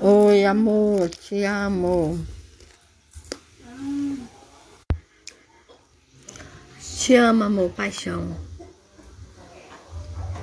Oi, amor, te amo. Te amo, amor, paixão.